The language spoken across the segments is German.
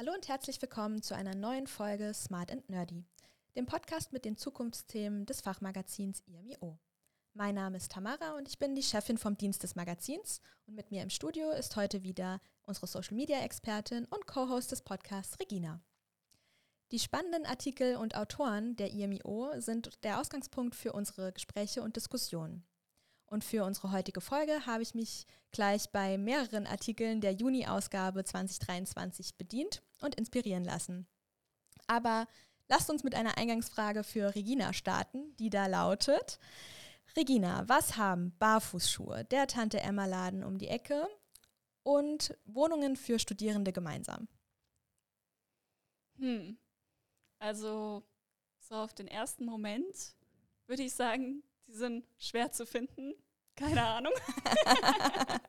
Hallo und herzlich willkommen zu einer neuen Folge Smart and Nerdy, dem Podcast mit den Zukunftsthemen des Fachmagazins IMIO. Mein Name ist Tamara und ich bin die Chefin vom Dienst des Magazins und mit mir im Studio ist heute wieder unsere Social Media Expertin und Co-Host des Podcasts Regina. Die spannenden Artikel und Autoren der IMIO sind der Ausgangspunkt für unsere Gespräche und Diskussionen. Und für unsere heutige Folge habe ich mich gleich bei mehreren Artikeln der Juni-Ausgabe 2023 bedient und inspirieren lassen. Aber lasst uns mit einer Eingangsfrage für Regina starten, die da lautet: Regina, was haben Barfußschuhe, der Tante Emma Laden um die Ecke und Wohnungen für Studierende gemeinsam? Hm. Also, so auf den ersten Moment würde ich sagen, die sind schwer zu finden. Keine Ahnung.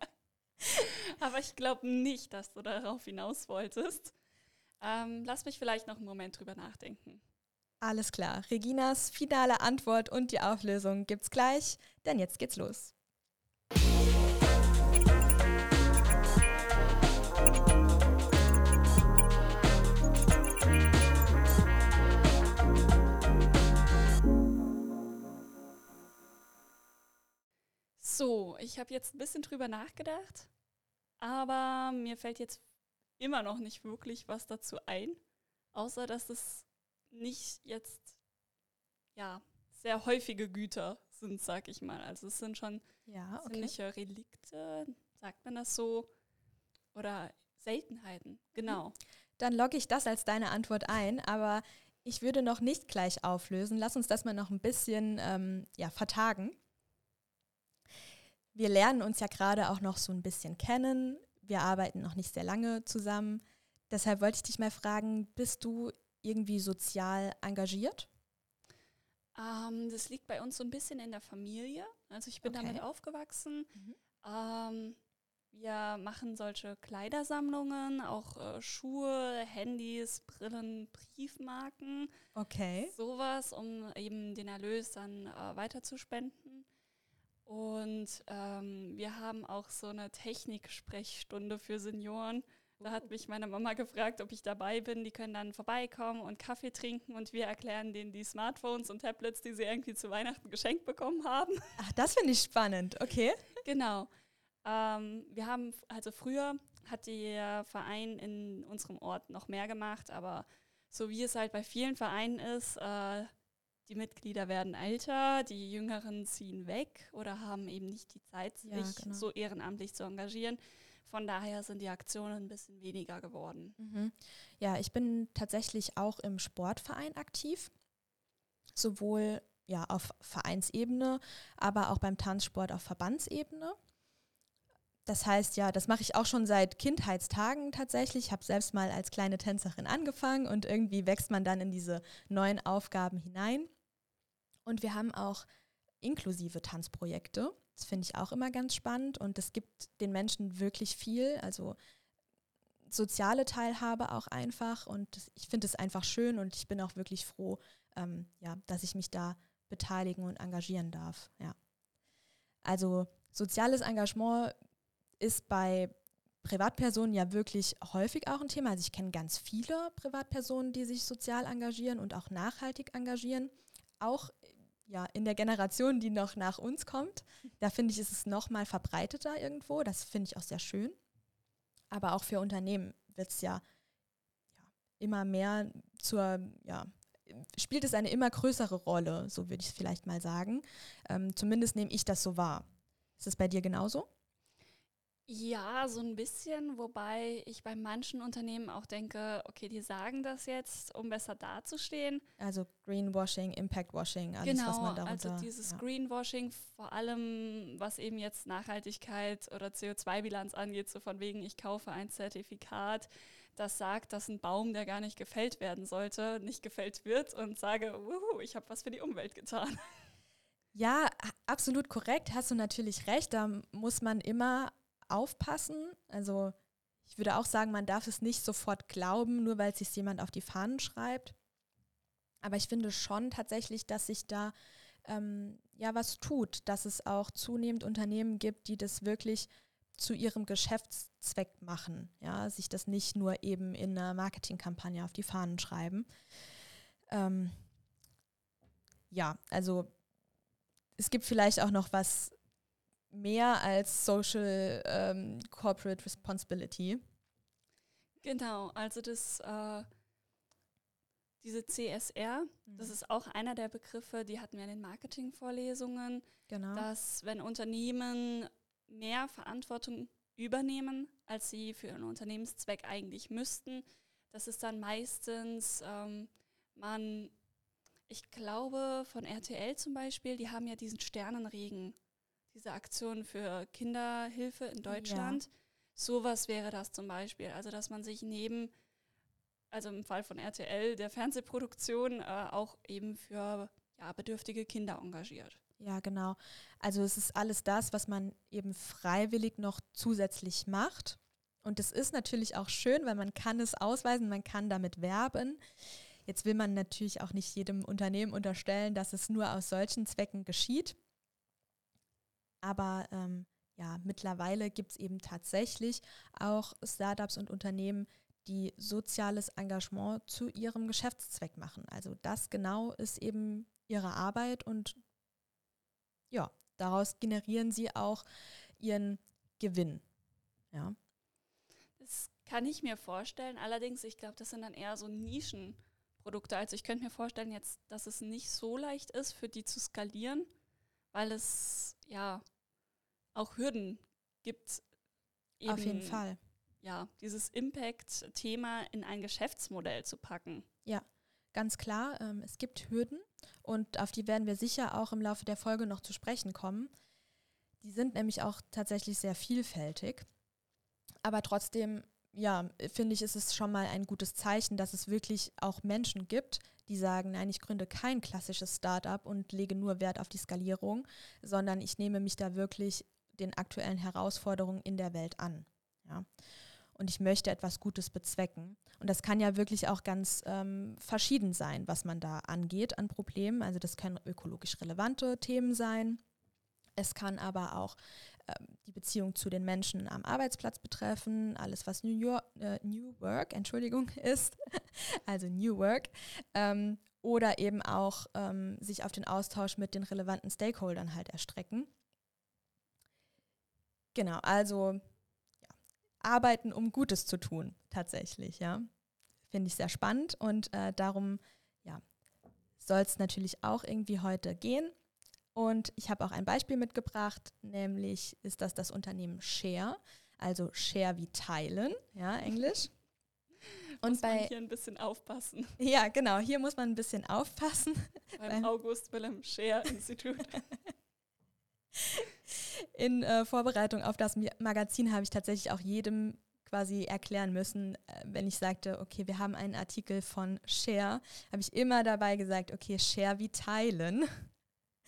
Aber ich glaube nicht, dass du darauf hinaus wolltest. Ähm, lass mich vielleicht noch einen Moment drüber nachdenken. Alles klar. Reginas finale Antwort und die Auflösung gibt's gleich, denn jetzt geht's los. So, ich habe jetzt ein bisschen drüber nachgedacht, aber mir fällt jetzt immer noch nicht wirklich was dazu ein, außer dass es nicht jetzt ja sehr häufige Güter sind, sag ich mal. Also es sind schon Ja, okay. ziemliche Relikte, sagt man das so, oder Seltenheiten. Genau. Dann logge ich das als deine Antwort ein, aber ich würde noch nicht gleich auflösen. Lass uns das mal noch ein bisschen ähm, ja, vertagen. Wir lernen uns ja gerade auch noch so ein bisschen kennen. Wir arbeiten noch nicht sehr lange zusammen. Deshalb wollte ich dich mal fragen, bist du irgendwie sozial engagiert? Ähm, das liegt bei uns so ein bisschen in der Familie. Also ich bin Okay. damit aufgewachsen. Mhm. Ähm, wir machen solche Kleidersammlungen, auch äh, Schuhe, Handys, Brillen, Briefmarken, Okay. sowas, um eben den Erlös dann äh, weiterzuspenden. Und ähm, wir haben auch so eine Techniksprechstunde für Senioren. Da hat mich meine Mama gefragt, ob ich dabei bin. Die können dann vorbeikommen und Kaffee trinken und wir erklären denen die Smartphones und Tablets, die sie irgendwie zu Weihnachten geschenkt bekommen haben. Ach, das finde ich spannend. Okay. Genau. Ähm, wir haben, also früher hat der Verein in unserem Ort noch mehr gemacht, aber so wie es halt bei vielen Vereinen ist, äh, die Mitglieder werden älter, die Jüngeren ziehen weg oder haben eben nicht die Zeit, sich Ja, genau. so ehrenamtlich zu engagieren. Von daher sind die Aktionen ein bisschen weniger geworden. Mhm. Ja, ich bin tatsächlich auch im Sportverein aktiv, sowohl ja auf Vereinsebene, aber auch beim Tanzsport auf Verbandsebene. Das heißt, ja, das mache ich auch schon seit Kindheitstagen tatsächlich. Ich habe selbst mal als kleine Tänzerin angefangen und irgendwie wächst man dann in diese neuen Aufgaben hinein. Und wir haben auch inklusive Tanzprojekte. Das finde ich auch immer ganz spannend und es gibt den Menschen wirklich viel. Also soziale Teilhabe auch einfach und das, ich finde es einfach schön und ich bin auch wirklich froh, ähm, ja, dass ich mich da beteiligen und engagieren darf. Ja. Also soziales Engagement ist bei Privatpersonen ja wirklich häufig auch ein Thema. Also ich kenne ganz viele Privatpersonen, die sich sozial engagieren und auch nachhaltig engagieren. Auch ja, in der Generation, die noch nach uns kommt. Da finde ich, ist es noch mal verbreiteter irgendwo. Das finde ich auch sehr schön. Aber auch für Unternehmen wird es ja, ja immer mehr zur, ja, spielt es eine immer größere Rolle, so würde ich es vielleicht mal sagen. Ähm, zumindest nehme ich das so wahr. Ist es bei dir genauso? Ja, so ein bisschen, wobei ich bei manchen Unternehmen auch denke, okay, die sagen das jetzt, um besser dazustehen. Also Greenwashing, Impactwashing, alles, genau, was man darunter... also dieses ja. Greenwashing, vor allem was eben jetzt Nachhaltigkeit oder CO2-Bilanz angeht, so von wegen, ich kaufe ein Zertifikat, das sagt, dass ein Baum, der gar nicht gefällt werden sollte, nicht gefällt wird und sage, wuhu, ich habe was für die Umwelt getan. Ja, absolut korrekt, hast du natürlich recht. Da muss man immer aufpassen. Also ich würde auch sagen, man darf es nicht sofort glauben, nur weil es sich jemand auf die Fahnen schreibt. Aber ich finde schon tatsächlich, dass sich da ähm, ja was tut, dass es auch zunehmend Unternehmen gibt, die das wirklich zu ihrem Geschäftszweck machen. Ja, sich das nicht nur eben in einer Marketingkampagne auf die Fahnen schreiben. Ähm, ja, also es gibt vielleicht auch noch was mehr als Social ähm, Corporate Responsibility. Genau, also das äh, diese CSR, mhm. das ist auch einer der Begriffe, die hatten wir in den Marketingvorlesungen, genau. dass wenn Unternehmen mehr Verantwortung übernehmen, als sie für ihren Unternehmenszweck eigentlich müssten, dass es dann meistens ähm, man, ich glaube von RTL zum Beispiel, die haben ja diesen Sternenregen, diese Aktion für Kinderhilfe in Deutschland. Ja. Sowas wäre das zum Beispiel. Also dass man sich neben also im Fall von RTL, der Fernsehproduktion, äh, auch eben für ja, bedürftige Kinder engagiert. Ja, genau. Also es ist alles das, was man eben freiwillig noch zusätzlich macht. Und es ist natürlich auch schön, weil man kann es ausweisen, man kann damit werben. Jetzt will man natürlich auch nicht jedem Unternehmen unterstellen, dass es nur aus solchen Zwecken geschieht. Aber ähm, ja, mittlerweile gibt es eben tatsächlich auch Startups und Unternehmen, die soziales Engagement zu ihrem Geschäftszweck machen. Also das genau ist eben ihre Arbeit und ja, daraus generieren sie auch ihren Gewinn. Ja. Das kann ich mir vorstellen. Allerdings, ich glaube, das sind dann eher so Nischenprodukte. Also ich könnte mir vorstellen jetzt, dass es nicht so leicht ist, für die zu skalieren, weil es ja auch Hürden gibt. Auf jeden Fall ja, dieses Impact-Thema in ein Geschäftsmodell zu packen. Ja, ganz klar. Ähm, es gibt Hürden und auf die werden wir sicher auch im Laufe der Folge noch zu sprechen kommen. Die sind nämlich auch tatsächlich sehr vielfältig. Aber trotzdem, ja, finde ich, ist es schon mal ein gutes Zeichen, dass es wirklich auch Menschen gibt, die sagen, nein, ich gründe kein klassisches Startup und lege nur Wert auf die Skalierung, sondern ich nehme mich da wirklich den aktuellen Herausforderungen in der Welt an. Ja und ich möchte etwas Gutes bezwecken. Und das kann ja wirklich auch ganz ähm, verschieden sein, was man da angeht an Problemen. Also das können ökologisch relevante Themen sein. Es kann aber auch die Beziehung zu den Menschen am Arbeitsplatz betreffen, alles was New, York, äh, New Work, Entschuldigung, ist, also New Work. Ähm, oder eben auch ähm, sich auf den Austausch mit den relevanten Stakeholdern halt erstrecken. Genau, also arbeiten, um Gutes zu tun, tatsächlich, ja. Finde ich sehr spannend und äh, darum, ja, soll es natürlich auch irgendwie heute gehen. Und ich habe auch ein Beispiel mitgebracht, nämlich ist das das Unternehmen Share, also Share wie teilen, ja, Englisch. Und muss bei, man hier ein bisschen aufpassen. Ja, genau, hier muss man ein bisschen aufpassen. Beim August Wilhelm Share Institut. in äh, Vorbereitung auf das Magazin habe ich tatsächlich auch jedem quasi erklären müssen, äh, wenn ich sagte, okay, wir haben einen Artikel von Share, habe ich immer dabei gesagt, okay, Share wie teilen,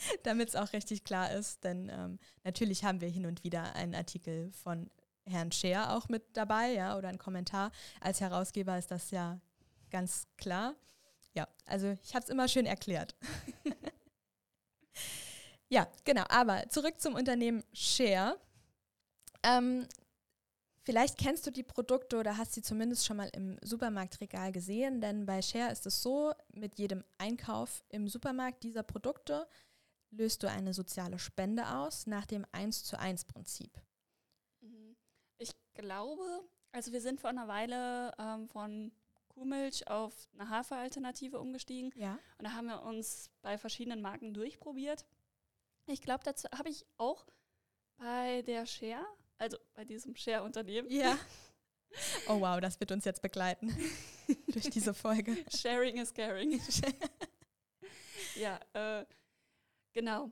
damit es auch richtig klar ist, denn ähm, natürlich haben wir hin und wieder einen Artikel von Herrn Share auch mit dabei, ja, oder einen Kommentar. Als Herausgeber ist das ja ganz klar. Ja, also ich habe es immer schön erklärt. Ja, genau. Aber zurück zum Unternehmen Share. Ähm, vielleicht kennst du die Produkte oder hast sie zumindest schon mal im Supermarktregal gesehen, denn bei Share ist es so, mit jedem Einkauf im Supermarkt dieser Produkte löst du eine soziale Spende aus nach dem 1 zu 1 Prinzip. Mhm. Ich glaube, also wir sind vor einer Weile ähm, von Kuhmilch auf eine Haferalternative umgestiegen. Ja. Und da haben wir uns bei verschiedenen Marken durchprobiert. Ich glaube, dazu habe ich auch bei der Share, also bei diesem Share-Unternehmen. Ja. Oh wow, das wird uns jetzt begleiten durch diese Folge. Sharing is caring. ja, äh, genau.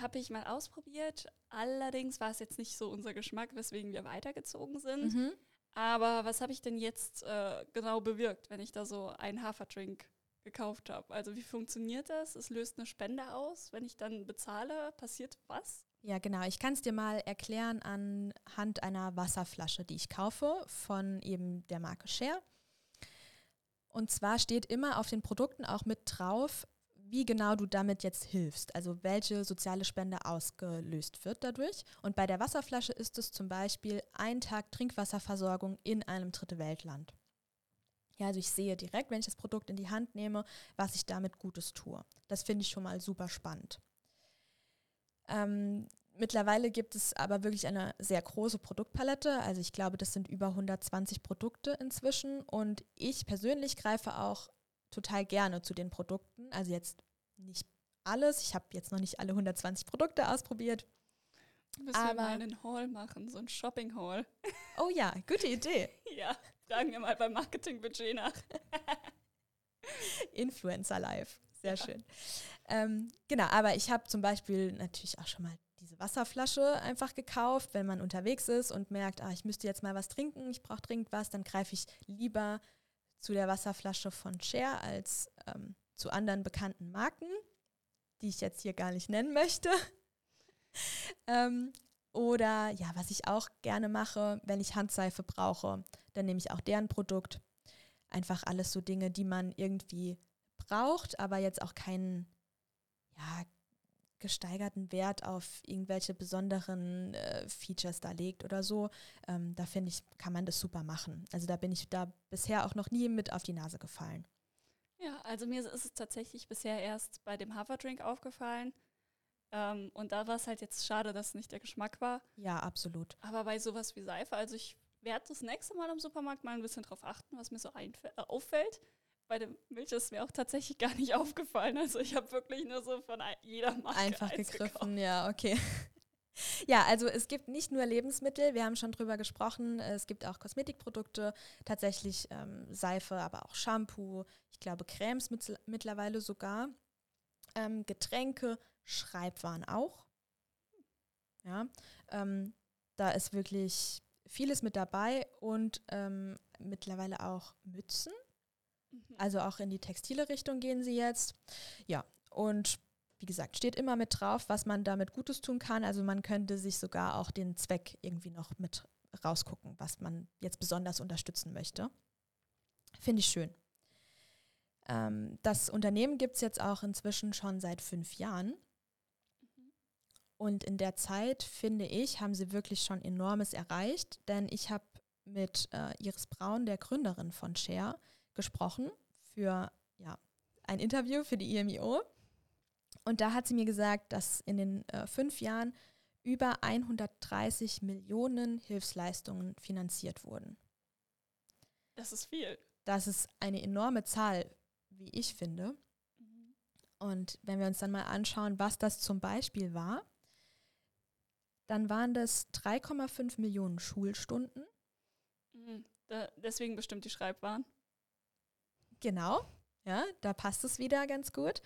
Habe ich mal ausprobiert. Allerdings war es jetzt nicht so unser Geschmack, weswegen wir weitergezogen sind. Mhm. Aber was habe ich denn jetzt äh, genau bewirkt, wenn ich da so einen Haferdrink gekauft habe. Also wie funktioniert das? Es löst eine Spende aus. Wenn ich dann bezahle, passiert was? Ja, genau. Ich kann es dir mal erklären anhand einer Wasserflasche, die ich kaufe von eben der Marke Share. Und zwar steht immer auf den Produkten auch mit drauf, wie genau du damit jetzt hilfst, also welche soziale Spende ausgelöst wird dadurch. Und bei der Wasserflasche ist es zum Beispiel ein Tag Trinkwasserversorgung in einem Dritte Weltland. Ja, also ich sehe direkt, wenn ich das Produkt in die Hand nehme, was ich damit Gutes tue. Das finde ich schon mal super spannend. Ähm, mittlerweile gibt es aber wirklich eine sehr große Produktpalette. Also ich glaube, das sind über 120 Produkte inzwischen. Und ich persönlich greife auch total gerne zu den Produkten. Also jetzt nicht alles. Ich habe jetzt noch nicht alle 120 Produkte ausprobiert. Müssen aber wir mal einen Haul machen, so ein Shopping-Haul. Oh ja, gute Idee. ja, fragen wir mal beim Marketingbudget nach. Influencer Live, sehr ja. schön. Ähm, genau, aber ich habe zum Beispiel natürlich auch schon mal diese Wasserflasche einfach gekauft, wenn man unterwegs ist und merkt, ah, ich müsste jetzt mal was trinken, ich brauche dringend was, dann greife ich lieber zu der Wasserflasche von Cher als ähm, zu anderen bekannten Marken, die ich jetzt hier gar nicht nennen möchte. ähm, oder ja, was ich auch gerne mache, wenn ich Handseife brauche, dann nehme ich auch deren Produkt. Einfach alles so Dinge, die man irgendwie braucht, aber jetzt auch keinen ja, gesteigerten Wert auf irgendwelche besonderen äh, Features da legt oder so, ähm, da finde ich, kann man das super machen. Also da bin ich da bisher auch noch nie mit auf die Nase gefallen. Ja, also mir ist es tatsächlich bisher erst bei dem Haverdrink aufgefallen. Ähm, und da war es halt jetzt schade, dass es nicht der Geschmack war. Ja, absolut. Aber bei sowas wie Seife, also ich werde das nächste Mal im Supermarkt mal ein bisschen drauf achten, was mir so äh, auffällt bei der Milch ist mir auch tatsächlich gar nicht aufgefallen. Also ich habe wirklich nur so von jeder Marke einfach gegriffen. Gekauft. Ja, okay. Ja, also es gibt nicht nur Lebensmittel, wir haben schon drüber gesprochen, es gibt auch Kosmetikprodukte, tatsächlich ähm, Seife, aber auch Shampoo, ich glaube Cremes mit, mittlerweile sogar, ähm, Getränke, Schreibwaren auch. Ja, ähm, da ist wirklich vieles mit dabei und ähm, mittlerweile auch Mützen. Also auch in die textile Richtung gehen sie jetzt. Ja, und wie gesagt, steht immer mit drauf, was man damit Gutes tun kann. Also man könnte sich sogar auch den Zweck irgendwie noch mit rausgucken, was man jetzt besonders unterstützen möchte. Finde ich schön. Ähm, das Unternehmen gibt es jetzt auch inzwischen schon seit fünf Jahren. Mhm. Und in der Zeit, finde ich, haben sie wirklich schon enormes erreicht, denn ich habe mit äh, Iris Braun, der Gründerin von Share, gesprochen für ja, ein Interview für die IMIO. Und da hat sie mir gesagt, dass in den äh, fünf Jahren über 130 Millionen Hilfsleistungen finanziert wurden. Das ist viel. Das ist eine enorme Zahl, wie ich finde. Mhm. Und wenn wir uns dann mal anschauen, was das zum Beispiel war, dann waren das 3,5 Millionen Schulstunden. Mhm. Da, deswegen bestimmt die Schreibwaren. Genau, ja, da passt es wieder ganz gut.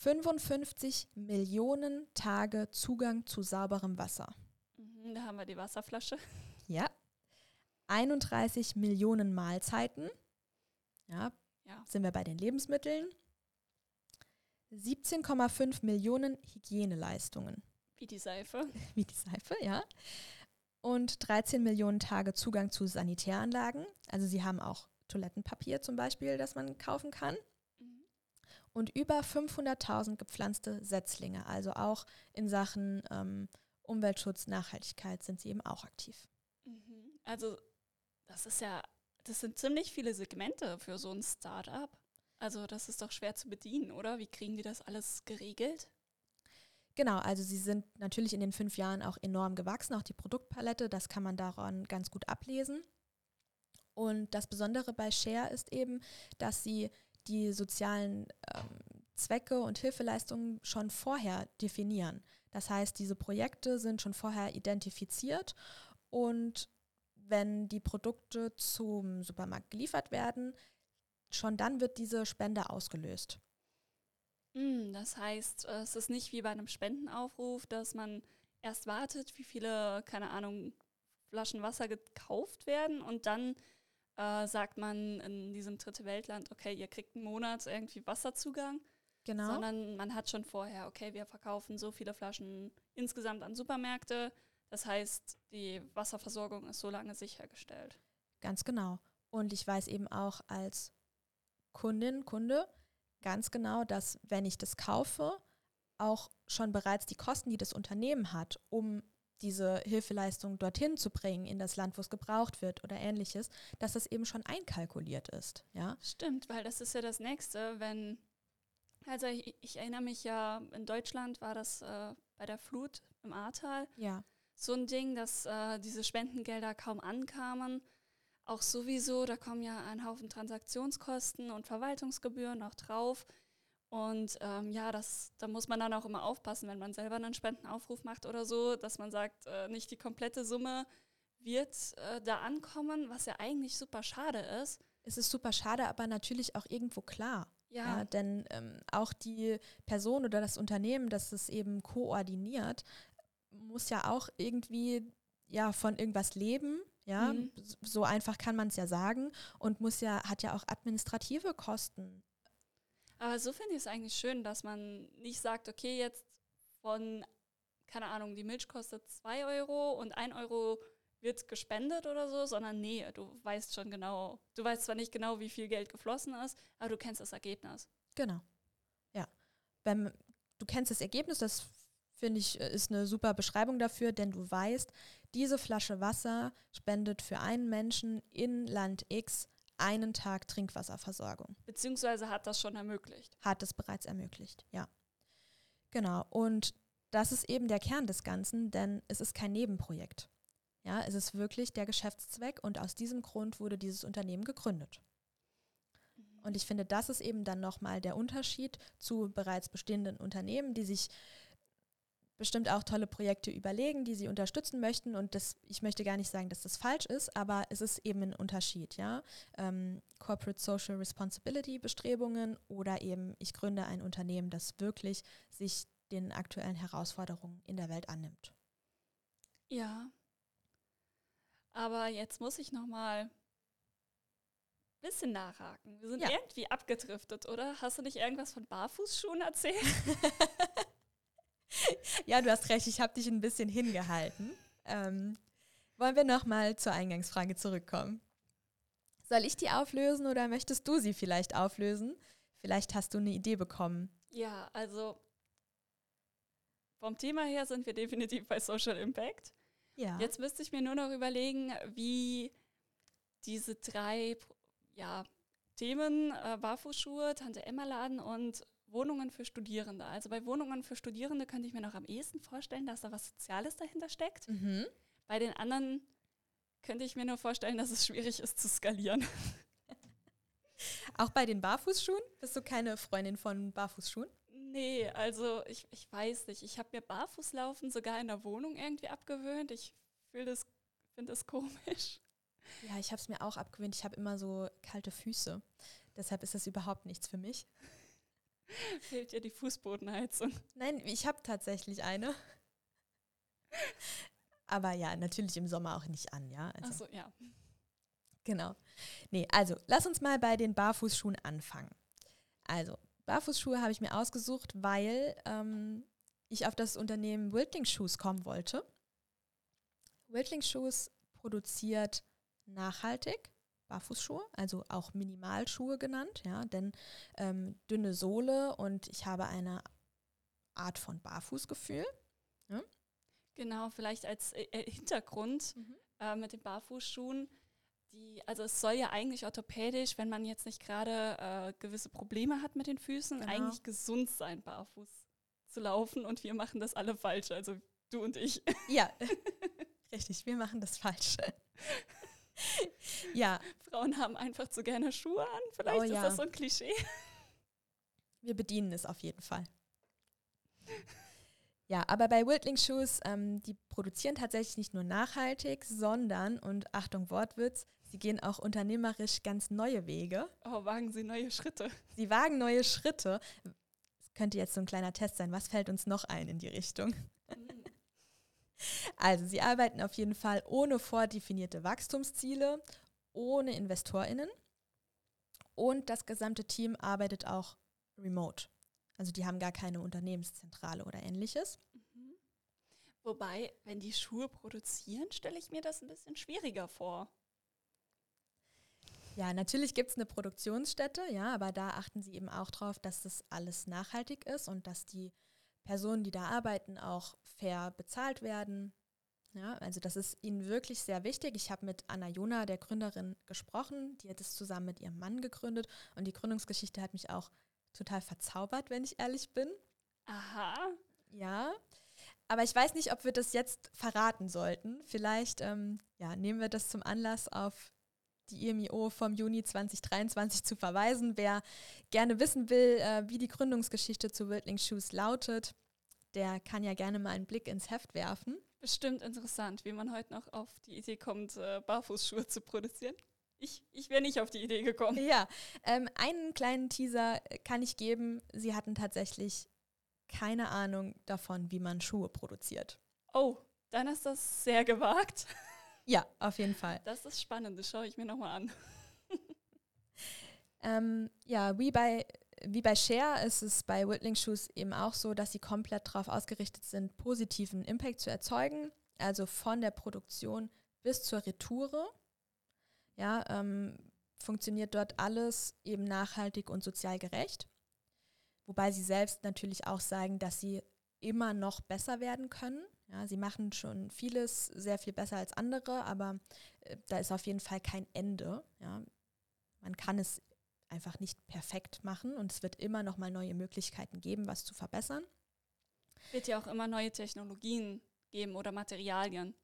55 Millionen Tage Zugang zu sauberem Wasser. Mhm, da haben wir die Wasserflasche. Ja. 31 Millionen Mahlzeiten. Ja, ja. sind wir bei den Lebensmitteln. 17,5 Millionen Hygieneleistungen. Wie die Seife. Wie die Seife, ja. Und 13 Millionen Tage Zugang zu Sanitäranlagen. Also sie haben auch Toilettenpapier zum Beispiel, das man kaufen kann. Mhm. Und über 500.000 gepflanzte Setzlinge. Also auch in Sachen ähm, Umweltschutz, Nachhaltigkeit sind sie eben auch aktiv. Mhm. Also das ist ja, das sind ziemlich viele Segmente für so ein Start-up. Also das ist doch schwer zu bedienen, oder? Wie kriegen die das alles geregelt? Genau, also sie sind natürlich in den fünf Jahren auch enorm gewachsen, auch die Produktpalette, das kann man daran ganz gut ablesen. Und das Besondere bei Share ist eben, dass sie die sozialen ähm, Zwecke und Hilfeleistungen schon vorher definieren. Das heißt, diese Projekte sind schon vorher identifiziert und wenn die Produkte zum Supermarkt geliefert werden, schon dann wird diese Spende ausgelöst. Hm, das heißt, es ist nicht wie bei einem Spendenaufruf, dass man erst wartet, wie viele, keine Ahnung, Flaschen Wasser gekauft werden und dann äh, sagt man in diesem dritte Weltland, okay, ihr kriegt einen Monat irgendwie Wasserzugang. Genau. Sondern man hat schon vorher, okay, wir verkaufen so viele Flaschen insgesamt an Supermärkte. Das heißt, die Wasserversorgung ist so lange sichergestellt. Ganz genau. Und ich weiß eben auch als Kundin, Kunde, ganz genau, dass wenn ich das kaufe, auch schon bereits die Kosten, die das Unternehmen hat, um diese Hilfeleistung dorthin zu bringen, in das Land, wo es gebraucht wird oder ähnliches, dass das eben schon einkalkuliert ist. Ja? Stimmt, weil das ist ja das Nächste, wenn, also ich, ich erinnere mich ja, in Deutschland war das äh, bei der Flut im Ahrtal Ja. so ein Ding, dass äh, diese Spendengelder kaum ankamen. Auch sowieso, da kommen ja ein Haufen Transaktionskosten und Verwaltungsgebühren noch drauf. Und ähm, ja, das, da muss man dann auch immer aufpassen, wenn man selber einen Spendenaufruf macht oder so, dass man sagt, äh, nicht die komplette Summe wird äh, da ankommen, was ja eigentlich super schade ist. Es ist super schade, aber natürlich auch irgendwo klar. Ja, Ja, denn ähm, auch die Person oder das Unternehmen, das es eben koordiniert, muss ja auch irgendwie ja von irgendwas leben. Ja, Mhm. So einfach kann man es ja sagen und muss ja hat ja auch administrative Kosten. Aber so finde ich es eigentlich schön, dass man nicht sagt, okay, jetzt von, keine Ahnung, die Milch kostet 2 Euro und 1 Euro wird gespendet oder so, sondern nee, du weißt schon genau, du weißt zwar nicht genau, wie viel Geld geflossen ist, aber du kennst das Ergebnis. Genau. Ja. Wenn, du kennst das Ergebnis, das finde ich äh, ist eine super Beschreibung dafür, denn du weißt, diese Flasche Wasser spendet für einen Menschen in Land X einen Tag Trinkwasserversorgung. Beziehungsweise hat das schon ermöglicht. hat es bereits ermöglicht, ja. Genau, und das ist eben der Kern des Ganzen, denn es ist kein Nebenprojekt. Ja, es ist wirklich der Geschäftszweck und aus diesem Grund wurde dieses Unternehmen gegründet. Und ich finde, das ist eben dann nochmal der Unterschied zu bereits bestehenden Unternehmen, die sich bestimmt auch tolle Projekte überlegen, die sie unterstützen möchten. Und das, ich möchte gar nicht sagen, dass das falsch ist, aber es ist eben ein Unterschied, ja. Ähm, Corporate Social Responsibility Bestrebungen oder eben ich gründe ein Unternehmen, das wirklich sich den aktuellen Herausforderungen in der Welt annimmt. Ja. Aber jetzt muss ich noch mal ein bisschen nachhaken. Wir sind Ja. irgendwie abgedriftet, oder? Hast du nicht irgendwas von Barfußschuhen erzählt? Ja, du hast recht, ich habe dich ein bisschen hingehalten. Ähm, wollen wir nochmal zur Eingangsfrage zurückkommen? Soll ich die auflösen oder möchtest du sie vielleicht auflösen? Vielleicht hast du eine Idee bekommen. Ja, also vom Thema her sind wir definitiv bei Social Impact. Ja. Jetzt müsste ich mir nur noch überlegen, wie diese drei ja, Themen, äh, Barfußschuhe, Tante Emma Laden und Wohnungen für Studierende. Also bei Wohnungen für Studierende könnte ich mir noch am ehesten vorstellen, dass da was Soziales dahinter steckt. Mhm. Bei den anderen könnte ich mir nur vorstellen, dass es schwierig ist zu skalieren. Auch bei den Barfußschuhen? Bist du keine Freundin von Barfußschuhen? Nee, also ich, ich weiß nicht. Ich habe mir Barfußlaufen sogar in der Wohnung irgendwie abgewöhnt. Ich fühle das, finde das komisch. Ja, ich habe es mir auch abgewöhnt. Ich habe immer so kalte Füße. Deshalb ist das überhaupt nichts für mich. Fehlt ja die Fußbodenheizung. Nein, ich habe tatsächlich eine. Aber ja, natürlich im Sommer auch nicht an, ja. Also, Achso, ja. Genau. Nee, also lass uns mal bei den Barfußschuhen anfangen. Also, Barfußschuhe habe ich mir ausgesucht, weil ähm, ich auf das Unternehmen Wildling Shoes kommen wollte. Wildling Shoes produziert nachhaltig Barfußschuhe, also auch Minimalschuhe genannt, ja, denn ähm, dünne Sohle und ich habe eine Art von Barfußgefühl. Genau, vielleicht als äh, äh, Hintergrund äh, mit den Barfußschuhen. Die, also es soll ja eigentlich orthopädisch, wenn man jetzt nicht gerade äh, gewisse Probleme hat mit den Füßen, Genau. eigentlich gesund sein, barfuß zu laufen. Und wir machen das alle falsch, also du und ich. Ja, richtig, wir machen das falsch. Ja, Frauen haben einfach zu gerne Schuhe an. Vielleicht Oh ist ja. das so ein Klischee. Wir bedienen es auf jeden Fall. Ja, aber bei Wildling Shoes, ähm, die produzieren tatsächlich nicht nur nachhaltig, sondern, und Achtung Wortwitz, sie gehen auch unternehmerisch ganz neue Wege. Oh, wagen Sie neue Schritte. Sie wagen neue Schritte. Das könnte jetzt so ein kleiner Test sein. Was fällt uns noch ein in die Richtung? Also, sie arbeiten auf jeden Fall ohne vordefinierte Wachstumsziele, ohne InvestorInnen und das gesamte Team arbeitet auch remote. Also, die haben gar keine Unternehmenszentrale oder ähnliches. Mhm. Wobei, wenn die Schuhe produzieren, stelle ich mir das ein bisschen schwieriger vor. Ja, natürlich gibt es eine Produktionsstätte, ja, aber da achten sie eben auch drauf, dass das alles nachhaltig ist und dass die Personen, die da arbeiten, auch fair bezahlt werden. Ja, also das ist ihnen wirklich sehr wichtig. Ich habe mit Anna Jona, der Gründerin, gesprochen. Die hat es zusammen mit ihrem Mann gegründet und die Gründungsgeschichte hat mich auch total verzaubert, wenn ich ehrlich bin. Aha. Ja, aber ich weiß nicht, ob wir das jetzt verraten sollten. Vielleicht ähm, ja, nehmen wir das zum Anlass, auf die IMIO vom Juni 2023 zu verweisen. Wer gerne wissen will, äh, wie die Gründungsgeschichte zu Wildling Shoes lautet, der kann ja gerne mal einen Blick ins Heft werfen. Bestimmt interessant, wie man heute noch auf die Idee kommt, äh, Barfußschuhe zu produzieren. Ich, ich wäre nicht auf die Idee gekommen. Ja, ähm, einen kleinen Teaser kann ich geben. Sie hatten tatsächlich keine Ahnung davon, wie man Schuhe produziert. Oh, dann ist das sehr gewagt. Ja, auf jeden Fall. Das ist spannend, das schaue ich mir nochmal an. ähm, ja, wie bei, wie bei Share ist es bei Whittling Shoes eben auch so, dass sie komplett darauf ausgerichtet sind, positiven Impact zu erzeugen. Also von der Produktion bis zur Retoure. Ja, ähm, funktioniert dort alles eben nachhaltig und sozial gerecht. Wobei sie selbst natürlich auch sagen, dass sie immer noch besser werden können. Ja, sie machen schon vieles sehr viel besser als andere, aber äh, da ist auf jeden Fall kein Ende. Ja. Man kann es einfach nicht perfekt machen und es wird immer noch mal neue Möglichkeiten geben, was zu verbessern. Wird ja auch immer neue Technologien geben oder Materialien.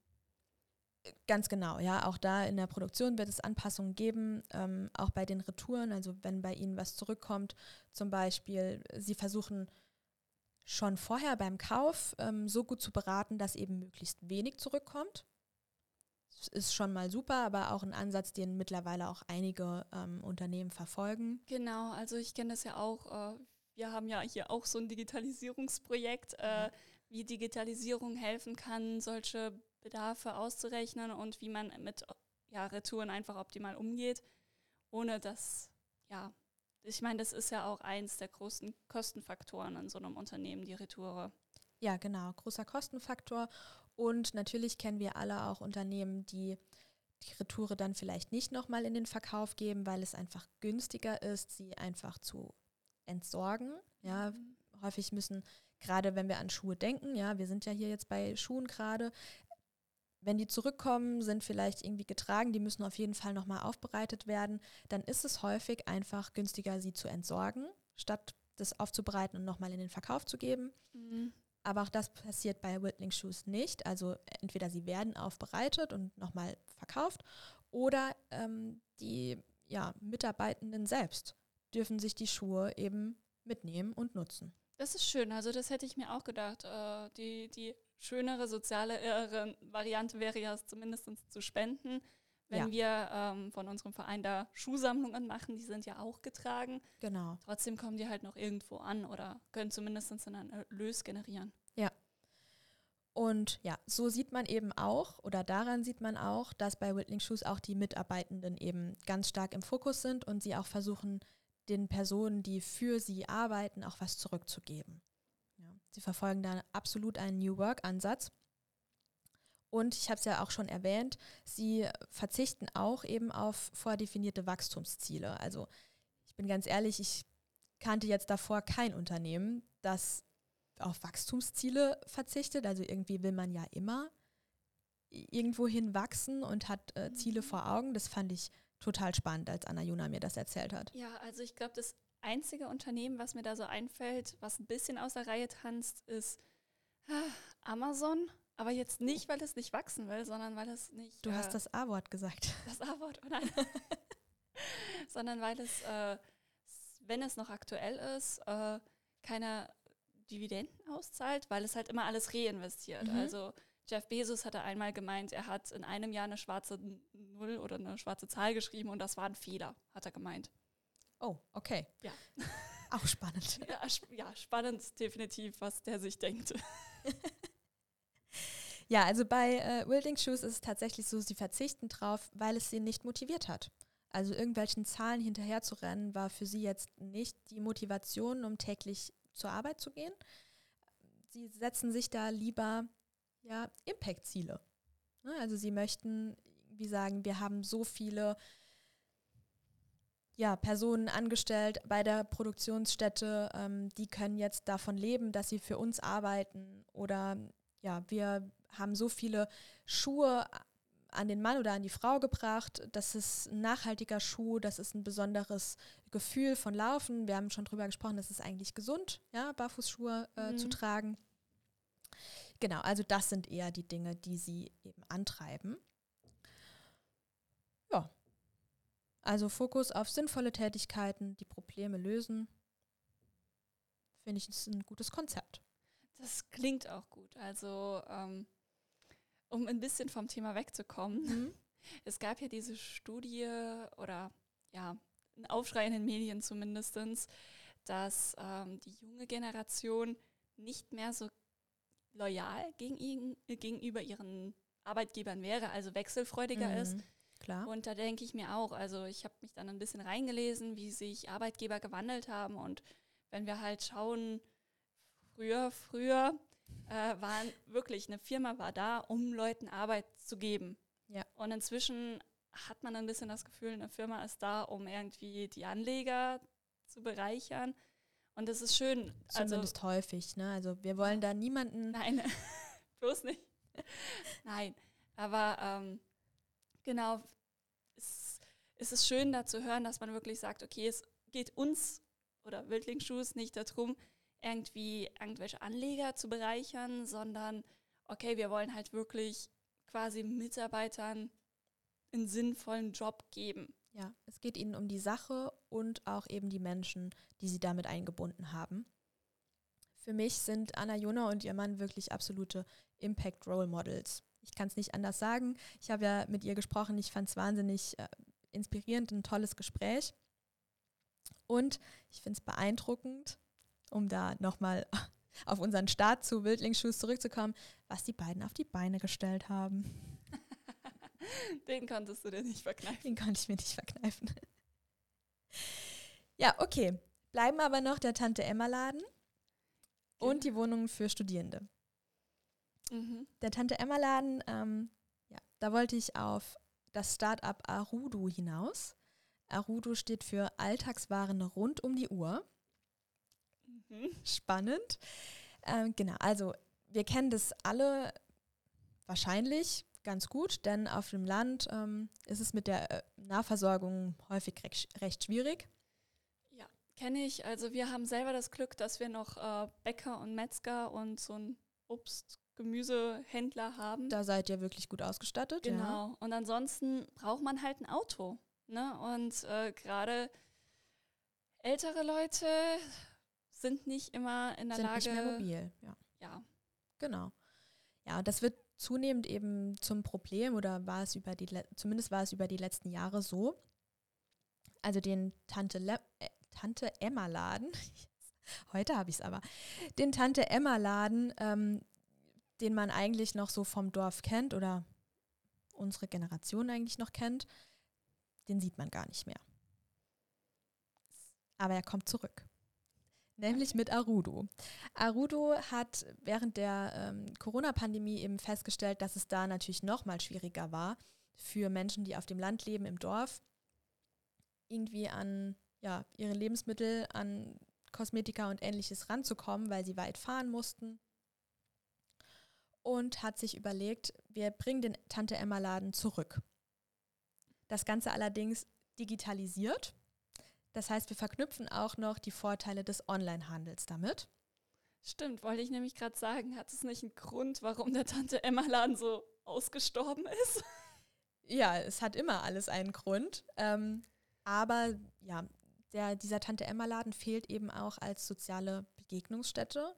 Ganz genau, ja. Auch da in der Produktion wird es Anpassungen geben, ähm, auch bei den Retouren. Also wenn bei Ihnen was zurückkommt, zum Beispiel, Sie versuchen schon vorher beim Kauf ähm, so gut zu beraten, dass eben möglichst wenig zurückkommt. Das ist schon mal super, aber auch ein Ansatz, den mittlerweile auch einige ähm, Unternehmen verfolgen. Genau, also ich kenne das ja auch. Äh, wir haben ja hier auch so ein Digitalisierungsprojekt, äh, wie Digitalisierung helfen kann, solche Bedarfe auszurechnen und wie man mit ja, Retouren einfach optimal umgeht, ohne dass, ja, ich meine, das ist ja auch eins der großen Kostenfaktoren in so einem Unternehmen, die Retoure. Ja, genau, großer Kostenfaktor. Und natürlich kennen wir alle auch Unternehmen, die die Retoure dann vielleicht nicht nochmal in den Verkauf geben, weil es einfach günstiger ist, sie einfach zu entsorgen. Ja, mhm. häufig müssen, gerade wenn wir an Schuhe denken, ja, wir sind ja hier jetzt bei Schuhen gerade, wenn die zurückkommen, sind vielleicht irgendwie getragen, die müssen auf jeden Fall nochmal aufbereitet werden, dann ist es häufig einfach günstiger, sie zu entsorgen, statt das aufzubereiten und nochmal in den Verkauf zu geben. Mhm. Aber auch das passiert bei Whittling Shoes nicht. Also entweder sie werden aufbereitet und nochmal verkauft oder ähm, die ja, Mitarbeitenden selbst dürfen sich die Schuhe eben mitnehmen und nutzen. Das ist schön. Also das hätte ich mir auch gedacht. Äh, die, die schönere soziale Variante wäre ja zumindest zu spenden. Wenn ja. wir ähm, von unserem Verein da Schuhsammlungen machen, die sind ja auch getragen. Genau. Trotzdem kommen die halt noch irgendwo an oder können zumindest einen Erlös generieren. Ja. Und ja, so sieht man eben auch, oder daran sieht man auch, dass bei Whittling Shoes auch die Mitarbeitenden eben ganz stark im Fokus sind und sie auch versuchen, den Personen, die für sie arbeiten, auch was zurückzugeben. Sie verfolgen da absolut einen New Work-Ansatz. Und ich habe es ja auch schon erwähnt, sie verzichten auch eben auf vordefinierte Wachstumsziele. Also ich bin ganz ehrlich, ich kannte jetzt davor kein Unternehmen, das auf Wachstumsziele verzichtet. Also irgendwie will man ja immer irgendwohin wachsen und hat äh, Ziele mhm. vor Augen. Das fand ich total spannend, als Anna Juna mir das erzählt hat. Ja, also ich glaube, das einzige Unternehmen, was mir da so einfällt, was ein bisschen aus der Reihe tanzt, ist äh, Amazon. Aber jetzt nicht, weil es nicht wachsen will, sondern weil es nicht. Du äh, hast das A-Wort gesagt. Das A-Wort, oh nein. sondern weil es, äh, wenn es noch aktuell ist, äh, keine Dividenden auszahlt, weil es halt immer alles reinvestiert. Mhm. Also Jeff Bezos hatte einmal gemeint, er hat in einem Jahr eine schwarze Null oder eine schwarze Zahl geschrieben und das war ein Fehler, hat er gemeint. Oh, okay. Ja. Auch spannend. ja, ja, spannend definitiv, was der sich denkt. ja, also bei äh, Wilding Shoes ist es tatsächlich so, sie verzichten drauf, weil es sie nicht motiviert hat. Also irgendwelchen Zahlen hinterher zu rennen, war für sie jetzt nicht die Motivation, um täglich zur Arbeit zu gehen. Sie setzen sich da lieber ja, Impact-Ziele. Ne, also sie möchten, wie sagen, wir haben so viele ja, Personen angestellt bei der Produktionsstätte, ähm, die können jetzt davon leben, dass sie für uns arbeiten. Oder ja, wir haben so viele Schuhe an den Mann oder an die Frau gebracht. Das ist ein nachhaltiger Schuh, das ist ein besonderes Gefühl von Laufen. Wir haben schon drüber gesprochen, das ist eigentlich gesund, ja, Barfußschuhe äh, mhm. zu tragen. Genau, also das sind eher die Dinge, die sie eben antreiben. Ja. Also Fokus auf sinnvolle Tätigkeiten, die Probleme lösen. Finde ich, ist ein gutes Konzept. Das klingt auch gut. Also ähm, um ein bisschen vom Thema wegzukommen. Mhm. Es gab ja diese Studie oder ja, ein Aufschrei in den Medien zumindest, dass ähm, die junge Generation nicht mehr so loyal gegen, gegenüber ihren Arbeitgebern wäre, also wechselfreudiger mhm. ist. Klar. Und da denke ich mir auch, also ich habe mich dann ein bisschen reingelesen, wie sich Arbeitgeber gewandelt haben. Und wenn wir halt schauen, früher, früher äh, waren wirklich, eine Firma war da, um Leuten Arbeit zu geben. Ja. Und inzwischen hat man ein bisschen das Gefühl, eine Firma ist da, um irgendwie die Anleger zu bereichern. Und das ist schön. Also Zumindest also, häufig, ne? Also wir wollen da niemanden. Nein, bloß nicht. Nein. Aber ähm, genau, es, es ist schön da zu hören, dass man wirklich sagt, okay, es geht uns oder Wildlingsschuhs nicht darum, irgendwie irgendwelche Anleger zu bereichern, sondern okay, wir wollen halt wirklich quasi Mitarbeitern einen sinnvollen Job geben. Ja, es geht ihnen um die Sache und auch eben die Menschen, die sie damit eingebunden haben. Für mich sind Anna Jona und ihr Mann wirklich absolute Impact Role Models. Ich kann es nicht anders sagen. Ich habe ja mit ihr gesprochen. Ich fand es wahnsinnig äh, inspirierend, ein tolles Gespräch. Und ich finde es beeindruckend, um da nochmal auf unseren Start zu Wildlingsschuss zurückzukommen, was die beiden auf die Beine gestellt haben. Den konntest du dir nicht verkneifen. Den konnte ich mir nicht verkneifen. ja, okay. Bleiben aber noch der Tante Emma Laden genau. und die Wohnungen für Studierende. Mhm. Der Tante Emma Laden, ähm, ja, da wollte ich auf das Startup Arudu hinaus. Arudu steht für Alltagswaren rund um die Uhr. Mhm. Spannend. Ähm, genau, also wir kennen das alle wahrscheinlich ganz gut, denn auf dem Land ähm, ist es mit der äh, Nahversorgung häufig recht, recht schwierig. Ja, kenne ich. Also wir haben selber das Glück, dass wir noch äh, Bäcker und Metzger und so ein Obst, Gemüsehändler haben. Da seid ihr wirklich gut ausgestattet. Genau. Ja. Und ansonsten braucht man halt ein Auto. Ne? Und äh, gerade ältere Leute sind nicht immer in der sind Lage. Nicht mehr mobil, ja. Ja. Genau. Ja, das wird zunehmend eben zum Problem oder war es über die, zumindest war es über die letzten Jahre so. Also den Tante, Le äh, Tante Emma Laden, heute habe ich es aber, den Tante Emma Laden, ähm, den man eigentlich noch so vom Dorf kennt oder unsere Generation eigentlich noch kennt, den sieht man gar nicht mehr. Aber er kommt zurück nämlich mit Arudo. Arudo hat während der ähm, Corona-Pandemie eben festgestellt, dass es da natürlich noch mal schwieriger war für Menschen, die auf dem Land leben, im Dorf, irgendwie an ja, ihre Lebensmittel, an Kosmetika und ähnliches ranzukommen, weil sie weit fahren mussten. Und hat sich überlegt, wir bringen den Tante Emma Laden zurück. Das Ganze allerdings digitalisiert das heißt, wir verknüpfen auch noch die Vorteile des Onlinehandels damit. Stimmt, wollte ich nämlich gerade sagen, hat es nicht einen Grund, warum der Tante Emma Laden so ausgestorben ist? Ja, es hat immer alles einen Grund. Ähm, aber ja, der, dieser Tante Emma Laden fehlt eben auch als soziale Begegnungsstätte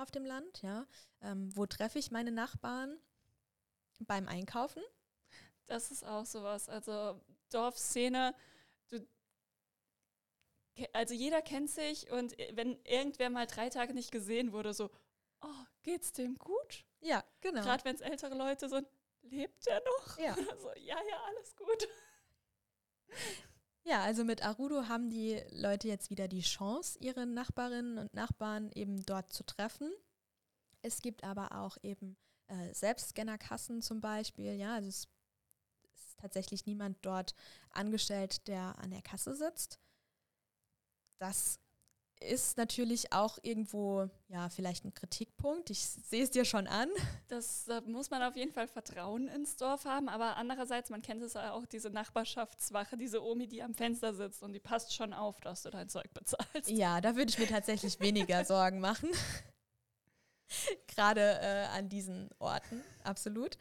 auf dem Land. Ja, ähm, wo treffe ich meine Nachbarn beim Einkaufen? Das ist auch sowas. Also Dorfszene also jeder kennt sich und wenn irgendwer mal drei Tage nicht gesehen wurde, so, oh, geht's dem gut? Ja, genau. Gerade wenn es ältere Leute sind, lebt der noch? Ja. so, ja, ja, alles gut. Ja, also mit Arudo haben die Leute jetzt wieder die Chance, ihre Nachbarinnen und Nachbarn eben dort zu treffen. Es gibt aber auch eben äh, Selbstscannerkassen zum Beispiel. Ja, also es, ist tatsächlich niemand dort angestellt, der an der Kasse sitzt. Das ist natürlich auch irgendwo, ja, vielleicht ein Kritikpunkt. Ich sehe es dir schon an. Das da muss man auf jeden Fall Vertrauen ins Dorf haben, aber andererseits, man kennt es ja auch, diese Nachbarschaftswache, diese Omi, die am Fenster sitzt und die passt schon auf, dass du dein Zeug bezahlst. Ja, da würde ich mir tatsächlich weniger Sorgen machen. Gerade äh, an diesen Orten, absolut.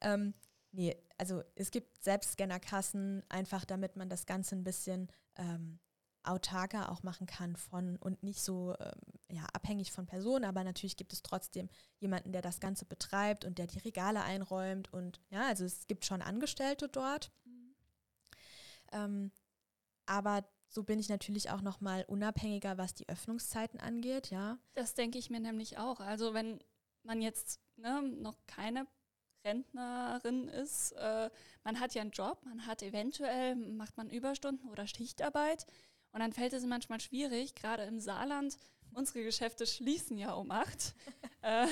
Ähm, nee, also es gibt Selbstscannerkassen, einfach damit man das Ganze ein bisschen ähm, autarker auch machen kann von und nicht so ähm, ja, abhängig von Personen, aber natürlich gibt es trotzdem jemanden, der das Ganze betreibt und der die Regale einräumt und ja, also es gibt schon Angestellte dort. Mhm. Ähm, aber so bin ich natürlich auch noch mal unabhängiger, was die Öffnungszeiten angeht, ja. Das denke ich mir nämlich auch. Also wenn man jetzt ne, noch keine Rentnerin ist, äh, man hat ja einen Job, man hat eventuell, macht man Überstunden oder Schichtarbeit und dann fällt es manchmal schwierig, gerade im Saarland, unsere Geschäfte schließen ja um acht, äh,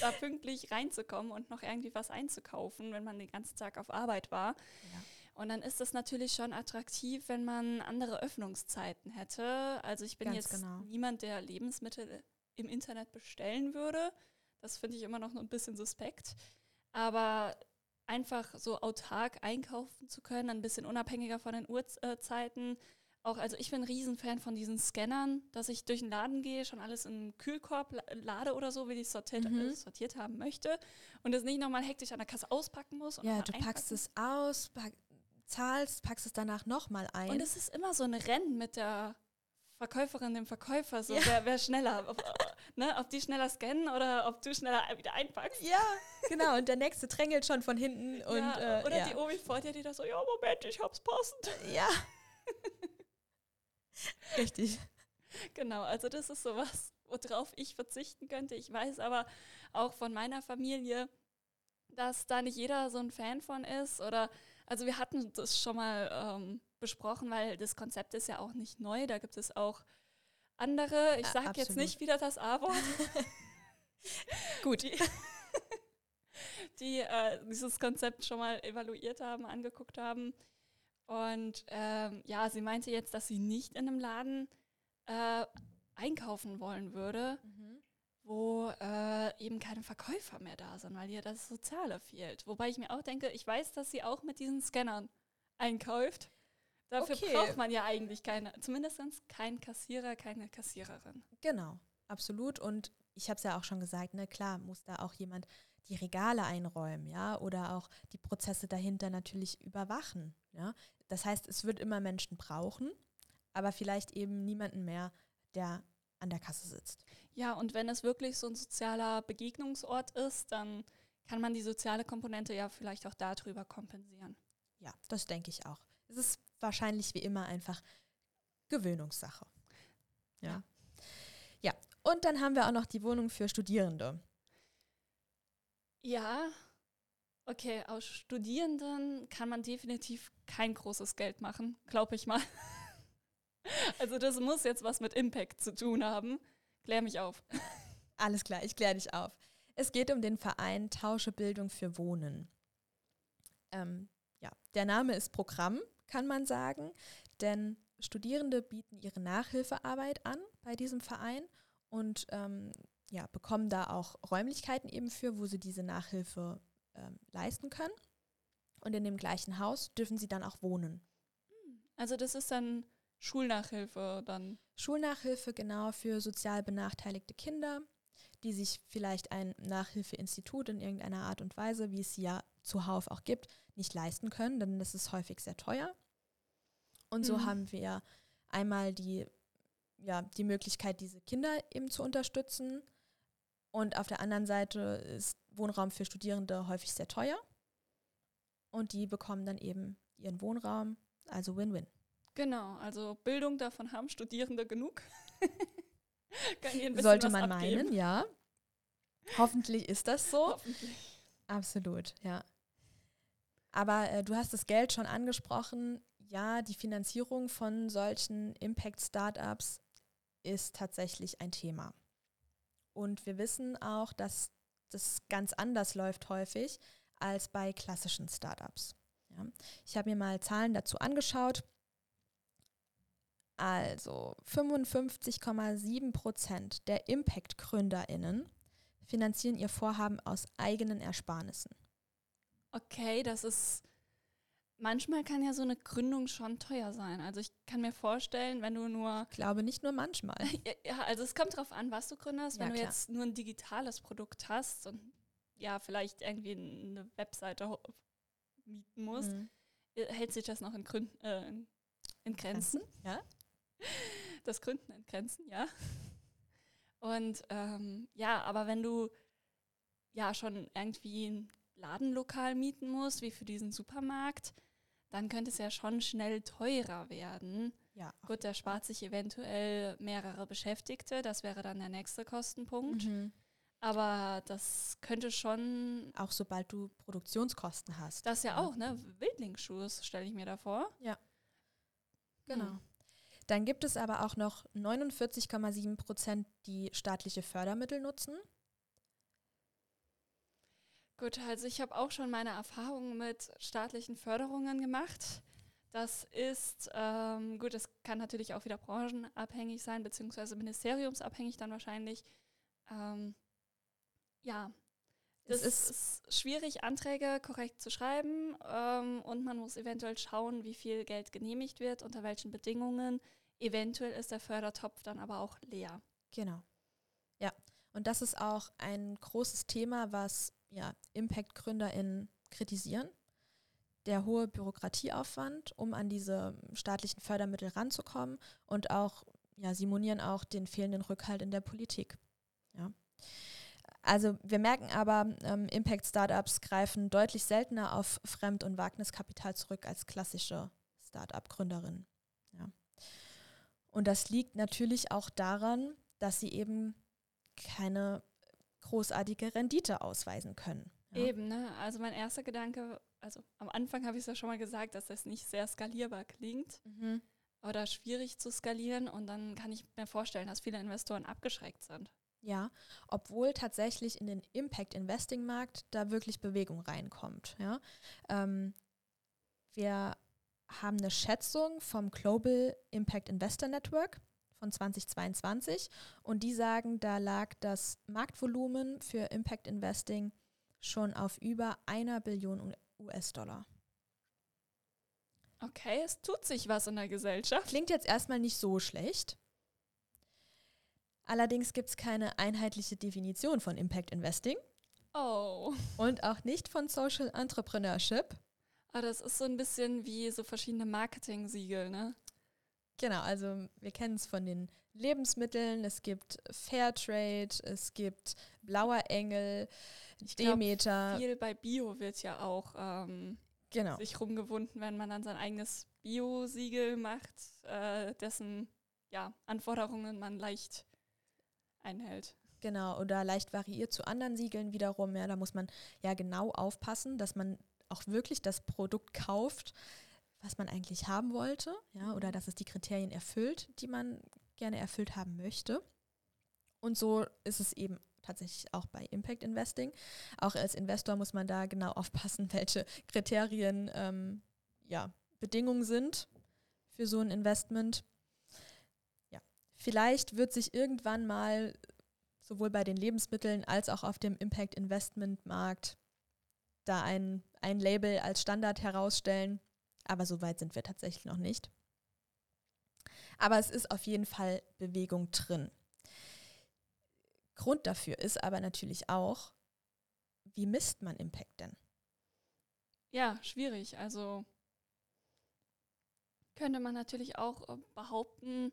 da pünktlich reinzukommen und noch irgendwie was einzukaufen, wenn man den ganzen Tag auf Arbeit war. Ja. Und dann ist das natürlich schon attraktiv, wenn man andere Öffnungszeiten hätte. Also ich bin Ganz jetzt genau. niemand, der Lebensmittel im Internet bestellen würde. Das finde ich immer noch ein bisschen suspekt. Aber einfach so autark einkaufen zu können, ein bisschen unabhängiger von den Uhrzeiten, auch, also ich bin ein Riesenfan von diesen Scannern, dass ich durch den Laden gehe, schon alles in einen Kühlkorb lade oder so, wie ich es sortiert, mhm. äh, sortiert haben möchte und es nicht nochmal hektisch an der Kasse auspacken muss. ja, du einpacken. packst es aus, pack, zahlst, packst es danach nochmal ein. Und es ist immer so ein Rennen mit der Verkäuferin, dem Verkäufer, so ja. wer, wer schneller, ob, ne, ob die schneller scannen oder ob du schneller wieder einpackst. Ja, genau. Und der nächste drängelt schon von hinten. Ja, und, äh, oder ja. die Omi vor dir, die da so, ja, Moment, ich hab's passend. Ja. Richtig. Genau, also das ist sowas, worauf ich verzichten könnte. Ich weiß aber auch von meiner Familie, dass da nicht jeder so ein Fan von ist. Oder also wir hatten das schon mal ähm, besprochen, weil das Konzept ist ja auch nicht neu. Da gibt es auch andere. Ich sage jetzt nicht wieder das A-Wort. Gut. Die, die äh, dieses Konzept schon mal evaluiert haben, angeguckt haben. Und ähm, ja, sie meinte jetzt, dass sie nicht in einem Laden äh, einkaufen wollen würde, mhm. wo äh, eben keine Verkäufer mehr da sind, weil ihr das Soziale fehlt. Wobei ich mir auch denke, ich weiß, dass sie auch mit diesen Scannern einkauft. Dafür okay. braucht man ja eigentlich keine, zumindest keinen Kassierer, keine Kassiererin. Genau, absolut. Und ich habe es ja auch schon gesagt, ne, klar muss da auch jemand die Regale einräumen, ja, oder auch die Prozesse dahinter natürlich überwachen. Ja? Das heißt, es wird immer Menschen brauchen, aber vielleicht eben niemanden mehr, der an der Kasse sitzt. Ja, und wenn es wirklich so ein sozialer Begegnungsort ist, dann kann man die soziale Komponente ja vielleicht auch darüber kompensieren. Ja, das denke ich auch. Es ist wahrscheinlich wie immer einfach Gewöhnungssache. Ja. ja. Ja, und dann haben wir auch noch die Wohnung für Studierende. Ja, Okay, aus Studierenden kann man definitiv kein großes Geld machen, glaube ich mal. also das muss jetzt was mit Impact zu tun haben. Klär mich auf. Alles klar, ich kläre dich auf. Es geht um den Verein Tausche Bildung für Wohnen. Ähm, ja, der Name ist Programm, kann man sagen, denn Studierende bieten ihre Nachhilfearbeit an bei diesem Verein und ähm, ja, bekommen da auch Räumlichkeiten eben für, wo sie diese Nachhilfe ähm, leisten können. Und in dem gleichen Haus dürfen sie dann auch wohnen. Also das ist dann Schulnachhilfe dann? Schulnachhilfe genau für sozial benachteiligte Kinder, die sich vielleicht ein Nachhilfeinstitut in irgendeiner Art und Weise, wie es sie ja zuhauf auch gibt, nicht leisten können, denn das ist häufig sehr teuer. Und so mhm. haben wir einmal die, ja, die Möglichkeit, diese Kinder eben zu unterstützen. Und auf der anderen Seite ist Wohnraum für Studierende häufig sehr teuer. Und die bekommen dann eben ihren Wohnraum, also Win-Win. Genau, also Bildung davon haben Studierende genug. Sollte man meinen, ja. Hoffentlich ist das so. Hoffentlich. Absolut, ja. Aber äh, du hast das Geld schon angesprochen. Ja, die Finanzierung von solchen Impact-Startups ist tatsächlich ein Thema. Und wir wissen auch, dass das ganz anders läuft häufig als bei klassischen Startups. Ja. Ich habe mir mal Zahlen dazu angeschaut. Also 55,7 Prozent der Impact-GründerInnen finanzieren ihr Vorhaben aus eigenen Ersparnissen. Okay, das ist. Manchmal kann ja so eine Gründung schon teuer sein. Also ich kann mir vorstellen, wenn du nur. Ich glaube nicht nur manchmal. ja, also es kommt darauf an, was du gründest. Ja, wenn du klar. jetzt nur ein digitales Produkt hast und ja, vielleicht irgendwie eine Webseite mieten musst, Mhm. äh, hält sich das noch in, Grün, äh, in- in Grenzen. Ja. Das Gründen in Grenzen, ja. Und ähm, ja, aber wenn du ja schon irgendwie ein Ladenlokal mieten musst, wie für diesen Supermarkt, dann könnte es ja schon schnell teurer werden. Ja. Gut, der spart sich eventuell mehrere Beschäftigte, das wäre dann der nächste Kostenpunkt. Mhm. Aber das könnte schon, Auch sobald du Produktionskosten hast. das ja Ja. auch, ne? Wildlingsschuhe stelle ich mir da vor. Genau. Hm. Dann gibt es aber auch noch 49,7 Prozent, die staatliche Fördermittel nutzen. Gut, also ich habe auch schon meine Erfahrungen mit staatlichen Förderungen gemacht. Das ist, ähm, gut, das kann natürlich auch wieder branchenabhängig sein, beziehungsweise ministeriumsabhängig dann wahrscheinlich. Ähm, ja, Es das ist, ist schwierig, Anträge korrekt zu schreiben ähm, und man muss eventuell schauen, wie viel Geld genehmigt wird, unter welchen Bedingungen. Eventuell ist der Fördertopf dann aber auch leer. Genau. Ja. Und das ist auch ein großes Thema, was ja, Impact-GründerInnen kritisieren. Der hohe Bürokratieaufwand, um an diese staatlichen Fördermittel ranzukommen und auch, ja, sie monieren auch den fehlenden Rückhalt in der Politik. Ja. Also wir merken aber, ähm, Impact-Startups greifen deutlich seltener auf Fremd- und Wagniskapital zurück als klassische Startup-Gründerinnen. Ja. Und das liegt natürlich auch daran, dass sie eben keine großartige Rendite ausweisen können. Ja. Eben, ne? Also mein erster Gedanke, also am Anfang habe ich es ja schon mal gesagt, dass das nicht sehr skalierbar klingt Mhm. oder schwierig zu skalieren und dann kann ich mir vorstellen, dass viele Investoren abgeschreckt sind. Ja, obwohl tatsächlich in den Impact Investing Markt da wirklich Bewegung reinkommt. Ja. Ähm, wir haben eine Schätzung vom Global Impact Investor Network von 2022 und die sagen, da lag das Marktvolumen für Impact Investing schon auf über einer Billion US-Dollar. Okay, es tut sich was in der Gesellschaft. Klingt jetzt erstmal nicht so schlecht. Allerdings gibt es keine einheitliche Definition von Impact Investing Oh. und auch nicht von Social Entrepreneurship. Aber das ist so ein bisschen wie so verschiedene Marketing-Siegel, ne? Genau, also wir kennen es von den Lebensmitteln, es gibt Fairtrade, es gibt Blauer Engel, Ich glaub, Demeter. Viel bei Bio wird ja auch ähm, Genau. sich rumgewunden, wenn man dann sein eigenes Bio-Siegel macht, äh, dessen ja, Anforderungen man leicht einhält. Genau, oder leicht variiert zu anderen Siegeln wiederum. Ja, da muss man ja genau aufpassen, dass man auch wirklich das Produkt kauft, was man eigentlich haben wollte, ja, oder dass es die Kriterien erfüllt, die man gerne erfüllt haben möchte. Und so ist es eben tatsächlich auch bei Impact Investing. Auch als Investor muss man da genau aufpassen, welche Kriterien ähm, ja, Bedingungen sind für so ein Investment. Ja, vielleicht wird sich irgendwann mal sowohl bei den Lebensmitteln als auch auf dem Impact Investment Markt da ein, ein Label als Standard herausstellen. Aber so weit sind wir tatsächlich noch nicht. Aber es ist auf jeden Fall Bewegung drin. Grund dafür ist aber natürlich auch, wie misst man Impact denn? Ja, schwierig. Also könnte man natürlich auch äh, behaupten,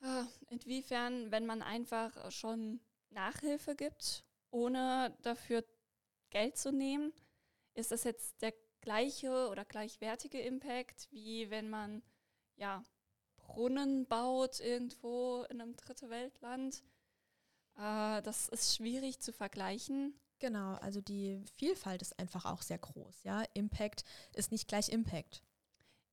äh, inwiefern, wenn man einfach äh, schon Nachhilfe gibt, ohne dafür Geld zu nehmen, ist das jetzt der gleiche oder gleichwertige Impact, wie wenn man ja Brunnen baut irgendwo in einem dritte Weltland. Äh, das ist schwierig zu vergleichen. Genau, also die Vielfalt ist einfach auch sehr groß. Ja, Impact ist nicht gleich Impact.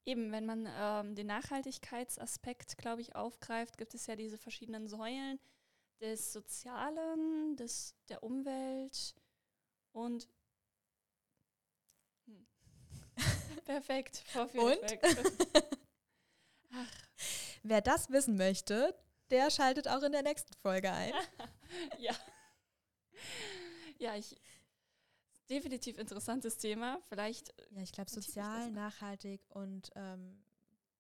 Eben, wenn man ähm, den Nachhaltigkeitsaspekt, glaube ich, aufgreift, gibt es ja diese verschiedenen Säulen des Sozialen, des, der Umwelt und Perfekt. Vorführeffekt. Wer das wissen möchte, der schaltet auch in der nächsten Folge ein. ja. Ja, ich. Definitiv interessantes Thema. Vielleicht. Äh, ja, ich glaube, sozial, nachhaltig und ähm,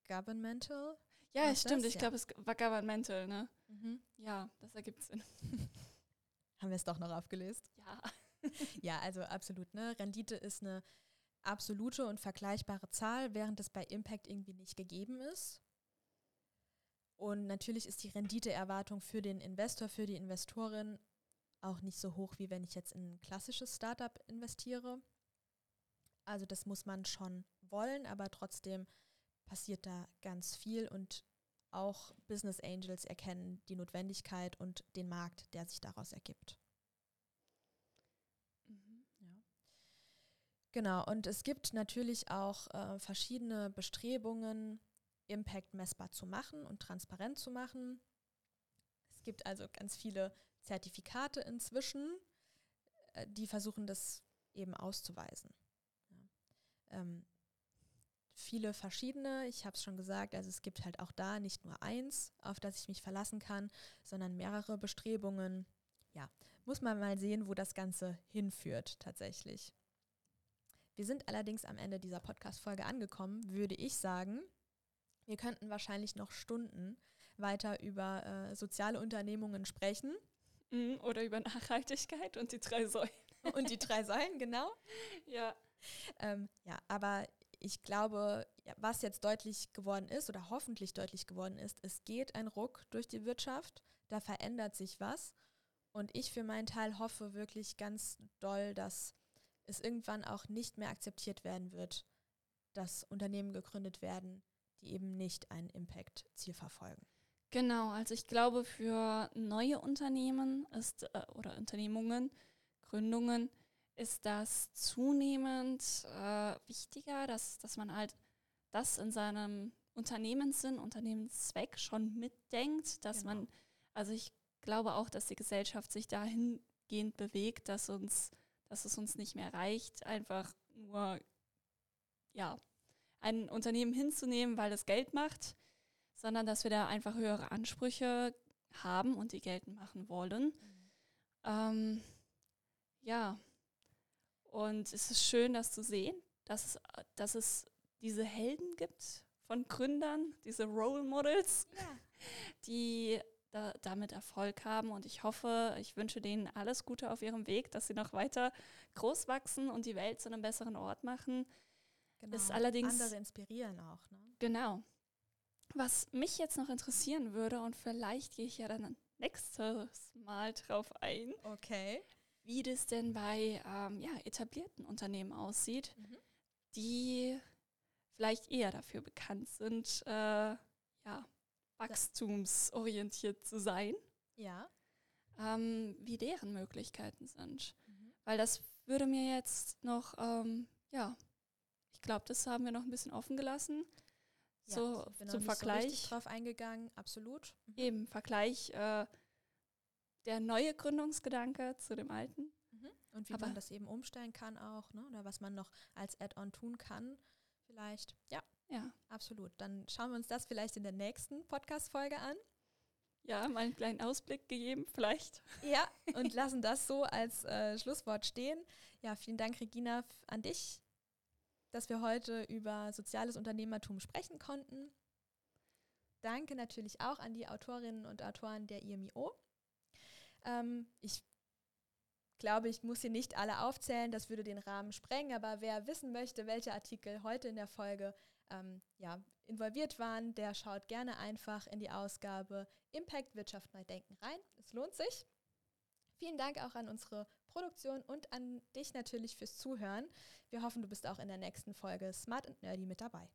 governmental. Ja, stimmt. Das? Ich glaube, es war governmental, ne? Mhm. Ja, das ergibt Sinn. Haben wir es doch noch aufgelöst? Ja. ja, also absolut. Ne? Rendite ist eine absolute und vergleichbare Zahl, während es bei Impact irgendwie nicht gegeben ist. Und natürlich ist die Renditeerwartung für den Investor, für die Investorin auch nicht so hoch, wie wenn ich jetzt in ein klassisches Startup investiere. Also das muss man schon wollen, aber trotzdem passiert da ganz viel und auch Business Angels erkennen die Notwendigkeit und den Markt, der sich daraus ergibt. Mhm. Ja. Genau, und es gibt natürlich auch äh, verschiedene Bestrebungen, Impact messbar zu machen und transparent zu machen. Es gibt also ganz viele Zertifikate inzwischen, äh, die versuchen das eben auszuweisen. Ja. Ähm, viele verschiedene, ich habe es schon gesagt, also es gibt halt auch da nicht nur eins, auf das ich mich verlassen kann, sondern mehrere Bestrebungen. Ja, muss man mal sehen, wo das Ganze hinführt tatsächlich. Wir sind allerdings am Ende dieser Podcast-Folge angekommen, würde ich sagen. Wir könnten wahrscheinlich noch Stunden weiter über äh, soziale Unternehmungen sprechen. Mhm, oder über Nachhaltigkeit und die drei Säulen. und die drei Säulen, genau. Ja. Ähm, ja, aber ich glaube, was jetzt deutlich geworden ist oder hoffentlich deutlich geworden ist, es geht ein Ruck durch die Wirtschaft, da verändert sich was. Und ich für meinen Teil hoffe wirklich ganz doll, dass es irgendwann auch nicht mehr akzeptiert werden wird, dass Unternehmen gegründet werden, die eben nicht ein Impact-Ziel verfolgen. Genau, also ich glaube, für neue Unternehmen ist äh, oder Unternehmungen, Gründungen, ist das zunehmend äh, wichtiger, dass, dass man halt das in seinem Unternehmenssinn, Unternehmenszweck schon mitdenkt, dass genau. man, also ich glaube auch, dass die Gesellschaft sich dahingehend bewegt, dass uns, dass es uns nicht mehr reicht, einfach nur ja, ein Unternehmen hinzunehmen, weil es Geld macht, sondern dass wir da einfach höhere Ansprüche haben und die geltend machen wollen. Mhm. Ähm, ja, und es ist schön, das zu sehen, dass es, dass es diese Helden gibt von Gründern, diese Role Models, ja. die da, damit Erfolg haben. Und ich hoffe, ich wünsche denen alles Gute auf ihrem Weg, dass sie noch weiter groß wachsen und die Welt zu einem besseren Ort machen. Genau. Ist allerdings andere inspirieren auch. Ne? Genau. Was mich jetzt noch interessieren würde, und vielleicht gehe ich ja dann nächstes Mal drauf ein. Okay. Wie das denn bei ähm, ja, etablierten Unternehmen aussieht, mhm. die vielleicht eher dafür bekannt sind, äh, ja, wachstumsorientiert zu sein. Ja. Ähm, wie deren Möglichkeiten sind. Mhm. Weil das würde mir jetzt noch, ähm, ja, ich glaube, das haben wir noch ein bisschen offen gelassen. Ja, so zum Vergleich. So drauf eingegangen, absolut. Mhm. Eben, Vergleich äh, der neue Gründungsgedanke zu dem alten. Mhm. Und wie Aber man das eben umstellen kann auch, ne? oder was man noch als Add-on tun kann, vielleicht. Ja, ja, absolut. Dann schauen wir uns das vielleicht in der nächsten Podcast-Folge an. Ja, mal einen kleinen Ausblick gegeben, vielleicht. Ja, und lassen das so als äh, Schlusswort stehen. Ja, vielen Dank, Regina, an dich dass wir heute über soziales Unternehmertum sprechen konnten. Danke natürlich auch an die Autorinnen und Autoren der IMIO. Ähm, ich glaube, ich muss hier nicht alle aufzählen, das würde den Rahmen sprengen, aber wer wissen möchte, welche Artikel heute in der Folge ähm, ja, involviert waren, der schaut gerne einfach in die Ausgabe Impact Wirtschaft neu denken rein. Es lohnt sich. Vielen Dank auch an unsere Produktion und an dich natürlich fürs Zuhören. Wir hoffen, du bist auch in der nächsten Folge Smart and Nerdy mit dabei.